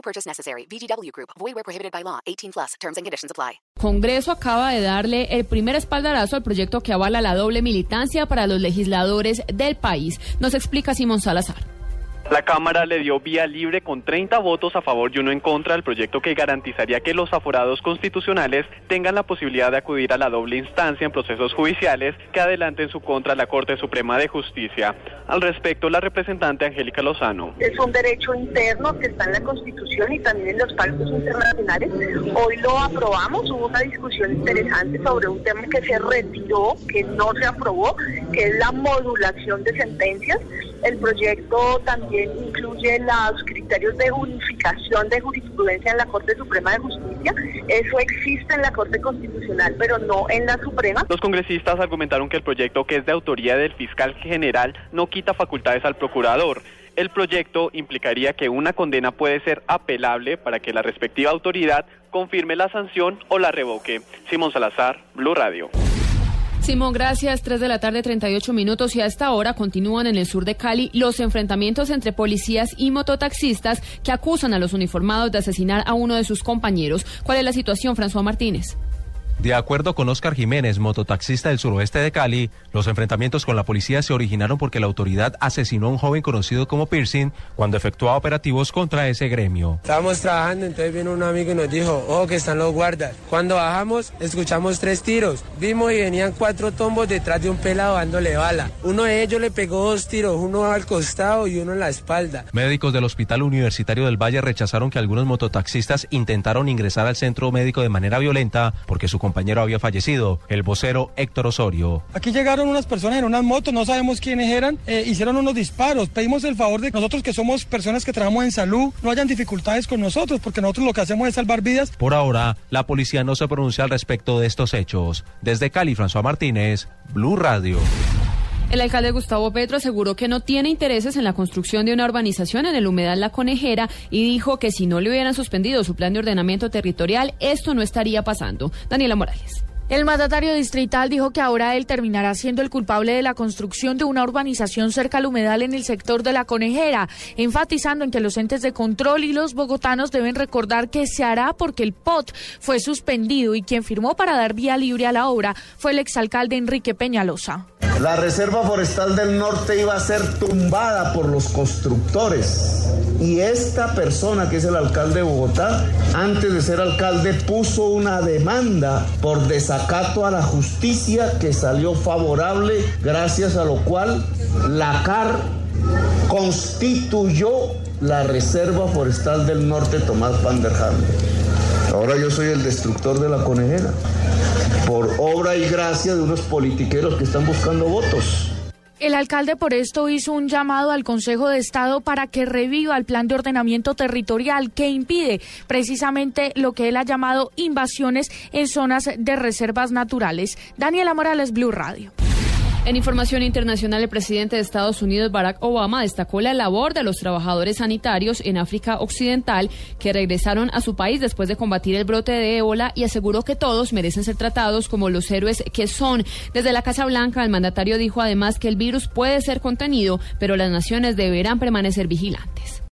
No purchase necessary. VGW Group. Void where prohibited by law. 18 plus. Terms and conditions apply. Congreso acaba de darle el primer espaldarazo al proyecto que avala la doble militancia para los legisladores del país. Nos explica Simón Salazar. La Cámara le dio vía libre con 30 votos a favor y uno en contra al proyecto que garantizaría que los aforados constitucionales tengan la posibilidad de acudir a la doble instancia en procesos judiciales que adelante en su contra la Corte Suprema de Justicia. Al respecto, la representante Angélica Lozano. Es un derecho interno que está en la Constitución y también en los pactos internacionales. Hoy lo aprobamos, hubo una discusión interesante sobre un tema que se retiró, que no se aprobó, que es la modulación de sentencias. El proyecto también incluye los criterios de unificación de jurisprudencia en la Corte Suprema de Justicia. Eso existe en la Corte Constitucional, pero no en la Suprema. Los congresistas argumentaron que el proyecto, que es de autoría del fiscal general, no quita facultades al procurador. El proyecto implicaría que una condena puede ser apelable para que la respectiva autoridad confirme la sanción o la revoque. Simón Salazar, Blue Radio. Simón, gracias. 3 de la tarde, 38 minutos. Y a esta hora continúan en el sur de Cali los enfrentamientos entre policías y mototaxistas que acusan a los uniformados de asesinar a uno de sus compañeros. ¿Cuál es la situación, François Martínez? De acuerdo con Oscar Jiménez, mototaxista del suroeste de Cali, los enfrentamientos con la policía se originaron porque la autoridad asesinó a un joven conocido como Piercing cuando efectuaba operativos contra ese gremio. Estábamos trabajando, entonces vino un amigo y nos dijo, oh, que están los guardas. Cuando bajamos, escuchamos tres tiros. Vimos y venían cuatro tombos detrás de un pelado dándole bala. Uno de ellos le pegó dos tiros, uno al costado y uno en la espalda. Médicos del Hospital Universitario del Valle rechazaron que algunos mototaxistas intentaron ingresar al centro médico de manera violenta porque su compañero había fallecido, el vocero Héctor Osorio. Aquí llegaron unas personas en unas motos, no sabemos quiénes eran, eh, hicieron unos disparos. Pedimos el favor de nosotros que somos personas que trabajamos en salud, no hayan dificultades con nosotros, porque nosotros lo que hacemos es salvar vidas. Por ahora, la policía no se pronuncia al respecto de estos hechos. Desde Cali, François Martínez, Blue Radio. El alcalde Gustavo Petro aseguró que no tiene intereses en la construcción de una urbanización en el humedal La Conejera y dijo que si no le hubieran suspendido su plan de ordenamiento territorial, esto no estaría pasando. Daniela Morales. El mandatario distrital dijo que ahora él terminará siendo el culpable de la construcción de una urbanización cerca al humedal en el sector de la Conejera, enfatizando en que los entes de control y los bogotanos deben recordar que se hará porque el POT fue suspendido y quien firmó para dar vía libre a la obra fue el exalcalde Enrique Peñalosa. La Reserva Forestal del Norte iba a ser tumbada por los constructores. Y esta persona, que es el alcalde de Bogotá, antes de ser alcalde, puso una demanda por desacato a la justicia que salió favorable, gracias a lo cual la CAR constituyó la Reserva Forestal del Norte Tomás Van der Ham. Ahora yo soy el destructor de la conejera, obra y gracia de unos politiqueros que están buscando votos. El alcalde por esto hizo un llamado al Consejo de Estado para que reviva el plan de ordenamiento territorial que impide precisamente lo que él ha llamado invasiones en zonas de reservas naturales. Daniela Morales, Blue Radio. En información internacional, el presidente de Estados Unidos, Barack Obama, destacó la labor de los trabajadores sanitarios en África Occidental que regresaron a su país después de combatir el brote de ébola y aseguró que todos merecen ser tratados como los héroes que son. Desde la Casa Blanca, el mandatario dijo además que el virus puede ser contenido, pero las naciones deberán permanecer vigilantes.